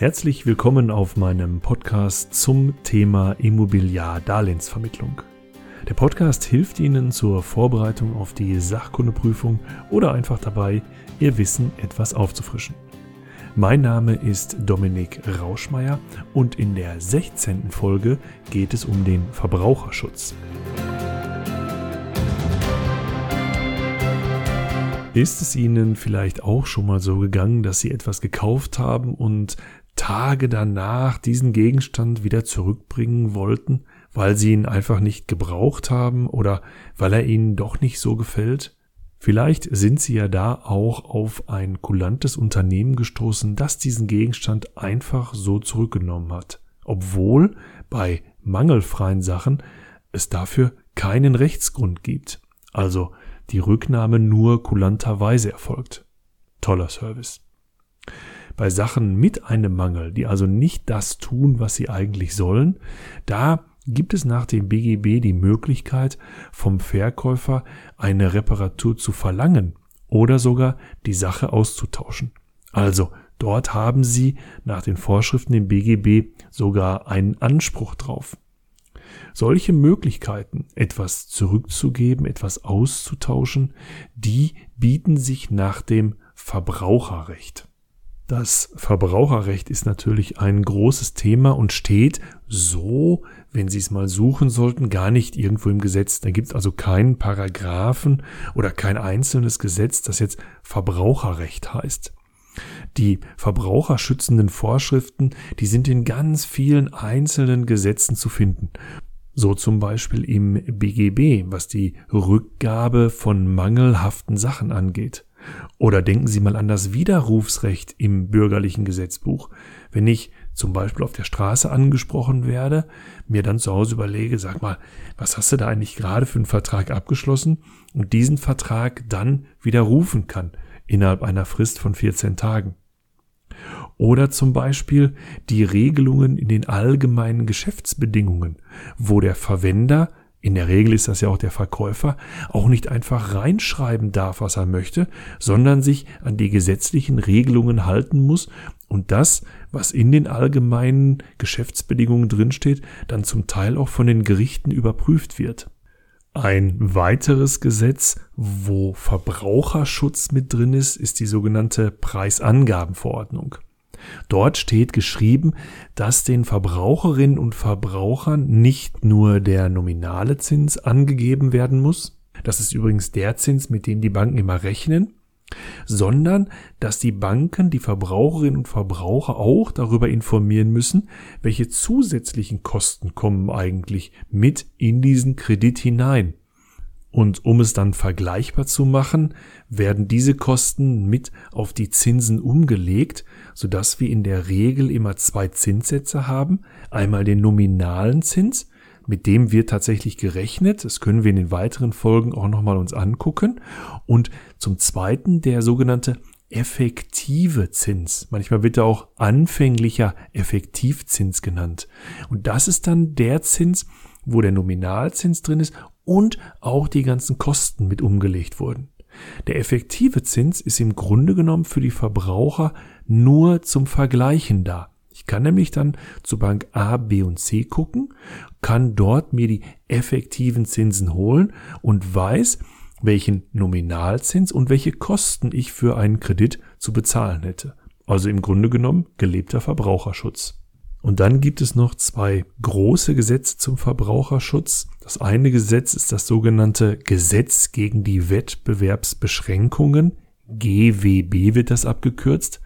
Herzlich willkommen auf meinem Podcast zum Thema Immobiliardarlehensvermittlung. Der Podcast hilft Ihnen zur Vorbereitung auf die Sachkundeprüfung oder einfach dabei, Ihr Wissen etwas aufzufrischen. Mein Name ist Dominik Rauschmeier und in der 16. Folge geht es um den Verbraucherschutz. Ist es Ihnen vielleicht auch schon mal so gegangen, dass Sie etwas gekauft haben und Tage danach diesen Gegenstand wieder zurückbringen wollten, weil Sie ihn einfach nicht gebraucht haben oder weil er Ihnen doch nicht so gefällt? Vielleicht sind Sie ja da auch auf ein kulantes Unternehmen gestoßen, das diesen Gegenstand einfach so zurückgenommen hat, obwohl bei mangelfreien Sachen es dafür keinen Rechtsgrund gibt. Also die Rücknahme nur kulanterweise erfolgt. Toller Service. Bei Sachen mit einem Mangel, die also nicht das tun, was sie eigentlich sollen, da gibt es nach dem BGB die Möglichkeit, vom Verkäufer eine Reparatur zu verlangen oder sogar die Sache auszutauschen. Also dort haben Sie nach den Vorschriften im BGB sogar einen Anspruch drauf. Solche Möglichkeiten, etwas zurückzugeben, etwas auszutauschen, die bieten sich nach dem Verbraucherrecht. Das Verbraucherrecht ist natürlich ein großes Thema und steht so, wenn Sie es mal suchen sollten, gar nicht irgendwo im Gesetz. Da gibt es also keinen Paragraphen oder kein einzelnes Gesetz, das jetzt Verbraucherrecht heißt. Die verbraucherschützenden Vorschriften, die sind in ganz vielen einzelnen Gesetzen zu finden. So zum Beispiel im BGB, was die Rückgabe von mangelhaften Sachen angeht. Oder denken Sie mal an das Widerrufsrecht im bürgerlichen Gesetzbuch. Wenn ich zum Beispiel auf der Straße angesprochen werde, mir dann zu Hause überlege, sag mal, was hast du da eigentlich gerade für einen Vertrag abgeschlossen und diesen Vertrag dann widerrufen kann innerhalb einer Frist von 14 Tagen. Oder zum Beispiel die Regelungen in den allgemeinen Geschäftsbedingungen, wo der Verwender, in der Regel ist das ja auch der Verkäufer, auch nicht einfach reinschreiben darf, was er möchte, sondern sich an die gesetzlichen Regelungen halten muss und das, was in den allgemeinen Geschäftsbedingungen drinsteht, dann zum Teil auch von den Gerichten überprüft wird. Ein weiteres Gesetz, wo Verbraucherschutz mit drin ist, ist die sogenannte Preisangabenverordnung. Dort steht geschrieben, dass den Verbraucherinnen und Verbrauchern nicht nur der nominale Zins angegeben werden muss, das ist übrigens der Zins, mit dem die Banken immer rechnen, sondern dass die Banken die Verbraucherinnen und Verbraucher auch darüber informieren müssen, welche zusätzlichen Kosten kommen eigentlich mit in diesen Kredit hinein. Und um es dann vergleichbar zu machen, werden diese Kosten mit auf die Zinsen umgelegt, sodass wir in der Regel immer zwei Zinssätze haben. Einmal den nominalen Zins, mit dem wird tatsächlich gerechnet. Das können wir in den weiteren Folgen auch nochmal uns angucken. Und zum zweiten der sogenannte effektive Zins. Manchmal wird er auch anfänglicher Effektivzins genannt. Und das ist dann der Zins, wo der Nominalzins drin ist und auch die ganzen Kosten mit umgelegt wurden. Der effektive Zins ist im Grunde genommen für die Verbraucher nur zum Vergleichen da. Ich kann nämlich dann zu Bank A, B und C gucken, kann dort mir die effektiven Zinsen holen und weiß, welchen Nominalzins und welche Kosten ich für einen Kredit zu bezahlen hätte. Also im Grunde genommen gelebter Verbraucherschutz. Und dann gibt es noch zwei große Gesetze zum Verbraucherschutz. Das eine Gesetz ist das sogenannte Gesetz gegen die Wettbewerbsbeschränkungen. GWB wird das abgekürzt.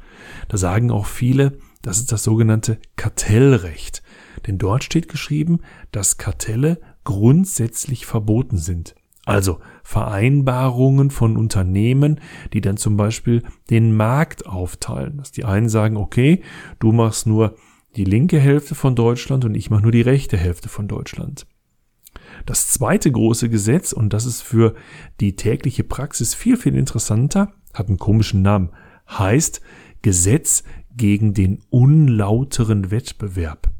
Da sagen auch viele, das ist das sogenannte Kartellrecht. Denn dort steht geschrieben, dass Kartelle grundsätzlich verboten sind. Also Vereinbarungen von Unternehmen, die dann zum Beispiel den Markt aufteilen. Dass die einen sagen, okay, du machst nur die linke Hälfte von Deutschland und ich mache nur die rechte Hälfte von Deutschland. Das zweite große Gesetz, und das ist für die tägliche Praxis viel, viel interessanter, hat einen komischen Namen, heißt Gesetz gegen den unlauteren Wettbewerb.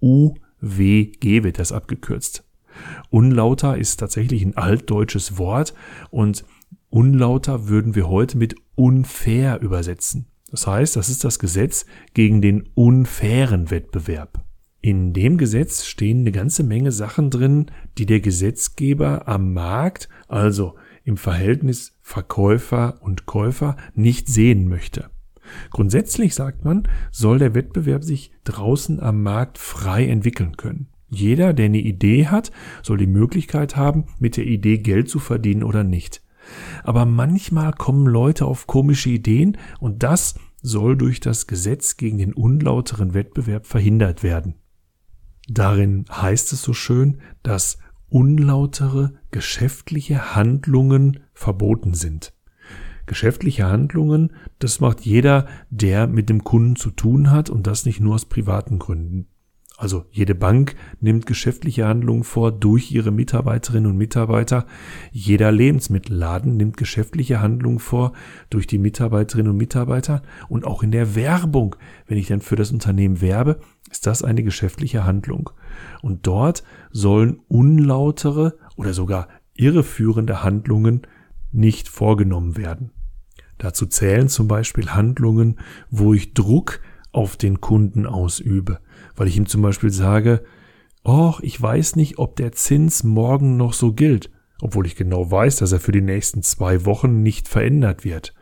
UWG wird das abgekürzt. Unlauter ist tatsächlich ein altdeutsches Wort und unlauter würden wir heute mit unfair übersetzen. Das heißt, das ist das Gesetz gegen den unfairen Wettbewerb. In dem Gesetz stehen eine ganze Menge Sachen drin, die der Gesetzgeber am Markt, also im Verhältnis Verkäufer und Käufer, nicht sehen möchte. Grundsätzlich sagt man, soll der Wettbewerb sich draußen am Markt frei entwickeln können. Jeder, der eine Idee hat, soll die Möglichkeit haben, mit der Idee Geld zu verdienen oder nicht. Aber manchmal kommen Leute auf komische Ideen und das soll durch das Gesetz gegen den unlauteren Wettbewerb verhindert werden. Darin heißt es so schön, dass unlautere geschäftliche Handlungen verboten sind. Geschäftliche Handlungen, das macht jeder, der mit dem Kunden zu tun hat und das nicht nur aus privaten Gründen. Also jede Bank nimmt geschäftliche Handlungen vor durch ihre Mitarbeiterinnen und Mitarbeiter. Jeder Lebensmittelladen nimmt geschäftliche Handlungen vor durch die Mitarbeiterinnen und Mitarbeiter. Und auch in der Werbung, wenn ich dann für das Unternehmen werbe, ist das eine geschäftliche Handlung. Und dort sollen unlautere oder sogar irreführende Handlungen nicht vorgenommen werden. Dazu zählen zum Beispiel Handlungen, wo ich Druck auf den Kunden ausübe, weil ich ihm zum Beispiel sage, oh, ich weiß nicht, ob der Zins morgen noch so gilt, obwohl ich genau weiß, dass er für die nächsten zwei Wochen nicht verändert wird.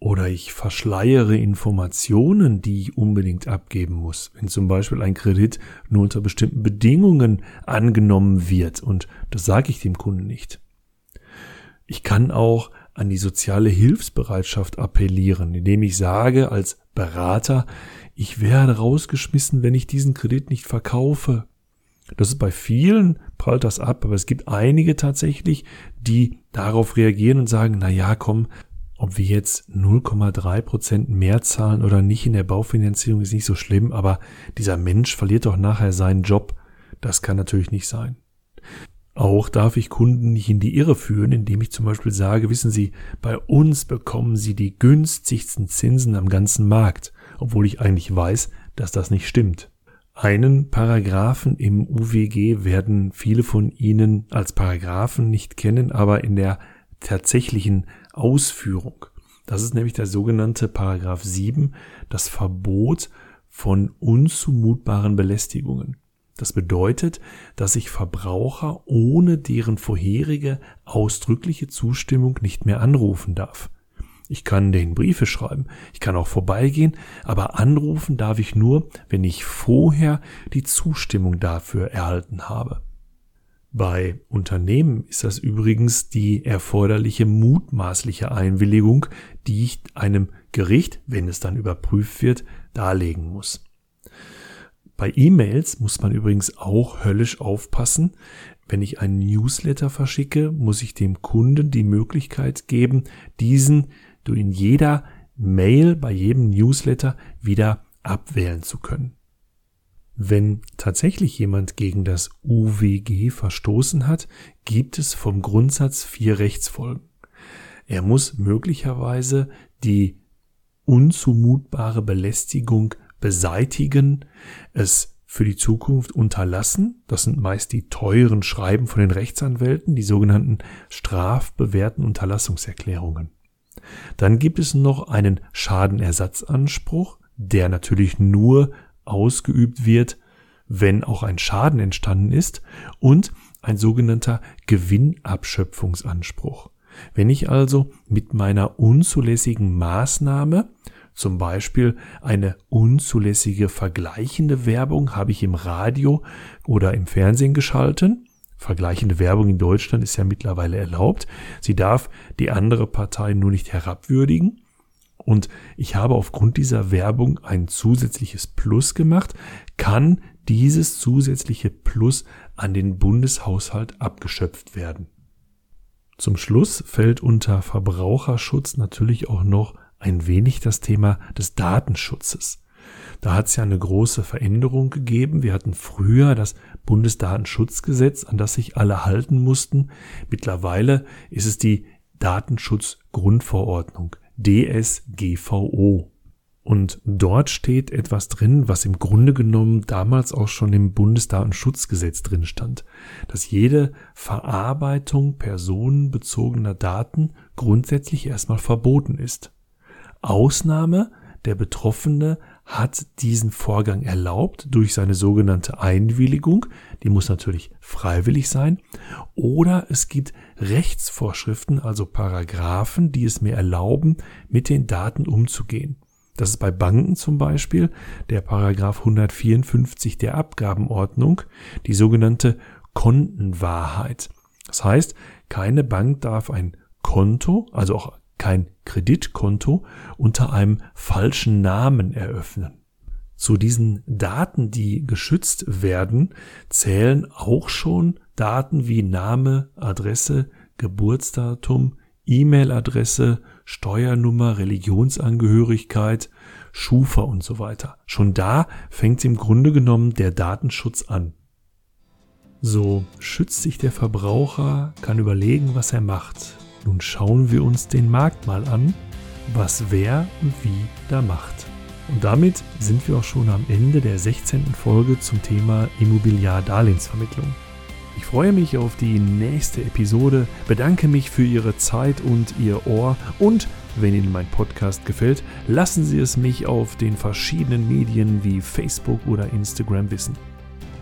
Oder ich verschleiere Informationen, die ich unbedingt abgeben muss, wenn zum Beispiel ein Kredit nur unter bestimmten Bedingungen angenommen wird und das sage ich dem Kunden nicht. Ich kann auch an die soziale Hilfsbereitschaft appellieren, indem ich sage als Berater, ich werde rausgeschmissen, wenn ich diesen Kredit nicht verkaufe. Das ist bei vielen prallt das ab, aber es gibt einige tatsächlich, die darauf reagieren und sagen, na ja, komm, ob wir jetzt 0,3 Prozent mehr zahlen oder nicht in der Baufinanzierung ist nicht so schlimm, aber dieser Mensch verliert doch nachher seinen Job. Das kann natürlich nicht sein. Auch darf ich Kunden nicht in die Irre führen, indem ich zum Beispiel sage, wissen Sie, bei uns bekommen Sie die günstigsten Zinsen am ganzen Markt obwohl ich eigentlich weiß, dass das nicht stimmt. Einen Paragraphen im UWG werden viele von Ihnen als Paragraphen nicht kennen, aber in der tatsächlichen Ausführung. Das ist nämlich der sogenannte Paragraph 7, das Verbot von unzumutbaren Belästigungen. Das bedeutet, dass ich Verbraucher ohne deren vorherige ausdrückliche Zustimmung nicht mehr anrufen darf. Ich kann den Briefe schreiben, ich kann auch vorbeigehen, aber anrufen darf ich nur, wenn ich vorher die Zustimmung dafür erhalten habe. Bei Unternehmen ist das übrigens die erforderliche mutmaßliche Einwilligung, die ich einem Gericht, wenn es dann überprüft wird, darlegen muss. Bei E-Mails muss man übrigens auch höllisch aufpassen. Wenn ich einen Newsletter verschicke, muss ich dem Kunden die Möglichkeit geben, diesen du in jeder Mail, bei jedem Newsletter wieder abwählen zu können. Wenn tatsächlich jemand gegen das UWG verstoßen hat, gibt es vom Grundsatz vier Rechtsfolgen. Er muss möglicherweise die unzumutbare Belästigung beseitigen, es für die Zukunft unterlassen. Das sind meist die teuren Schreiben von den Rechtsanwälten, die sogenannten strafbewährten Unterlassungserklärungen. Dann gibt es noch einen Schadenersatzanspruch, der natürlich nur ausgeübt wird, wenn auch ein Schaden entstanden ist, und ein sogenannter Gewinnabschöpfungsanspruch. Wenn ich also mit meiner unzulässigen Maßnahme, zum Beispiel eine unzulässige vergleichende Werbung habe ich im Radio oder im Fernsehen geschalten, Vergleichende Werbung in Deutschland ist ja mittlerweile erlaubt. Sie darf die andere Partei nur nicht herabwürdigen. Und ich habe aufgrund dieser Werbung ein zusätzliches Plus gemacht, kann dieses zusätzliche Plus an den Bundeshaushalt abgeschöpft werden. Zum Schluss fällt unter Verbraucherschutz natürlich auch noch ein wenig das Thema des Datenschutzes. Da hat es ja eine große Veränderung gegeben. Wir hatten früher das Bundesdatenschutzgesetz, an das sich alle halten mussten. Mittlerweile ist es die Datenschutzgrundverordnung, DSGVO. Und dort steht etwas drin, was im Grunde genommen damals auch schon im Bundesdatenschutzgesetz drin stand, dass jede Verarbeitung personenbezogener Daten grundsätzlich erstmal verboten ist. Ausnahme der Betroffene hat diesen Vorgang erlaubt durch seine sogenannte Einwilligung, die muss natürlich freiwillig sein, oder es gibt Rechtsvorschriften, also Paragraphen, die es mir erlauben, mit den Daten umzugehen. Das ist bei Banken zum Beispiel der Paragraph 154 der Abgabenordnung, die sogenannte Kontenwahrheit. Das heißt, keine Bank darf ein Konto, also auch kein Kreditkonto, unter einem falschen Namen eröffnen. Zu diesen Daten, die geschützt werden, zählen auch schon Daten wie Name, Adresse, Geburtsdatum, E-Mail-Adresse, Steuernummer, Religionsangehörigkeit, Schufa und so weiter. Schon da fängt im Grunde genommen der Datenschutz an. So schützt sich der Verbraucher, kann überlegen, was er macht. Nun schauen wir uns den Markt mal an, was wer und wie da macht. Und damit sind wir auch schon am Ende der 16. Folge zum Thema Immobiliardarlehensvermittlung. Ich freue mich auf die nächste Episode, bedanke mich für Ihre Zeit und Ihr Ohr und wenn Ihnen mein Podcast gefällt, lassen Sie es mich auf den verschiedenen Medien wie Facebook oder Instagram wissen.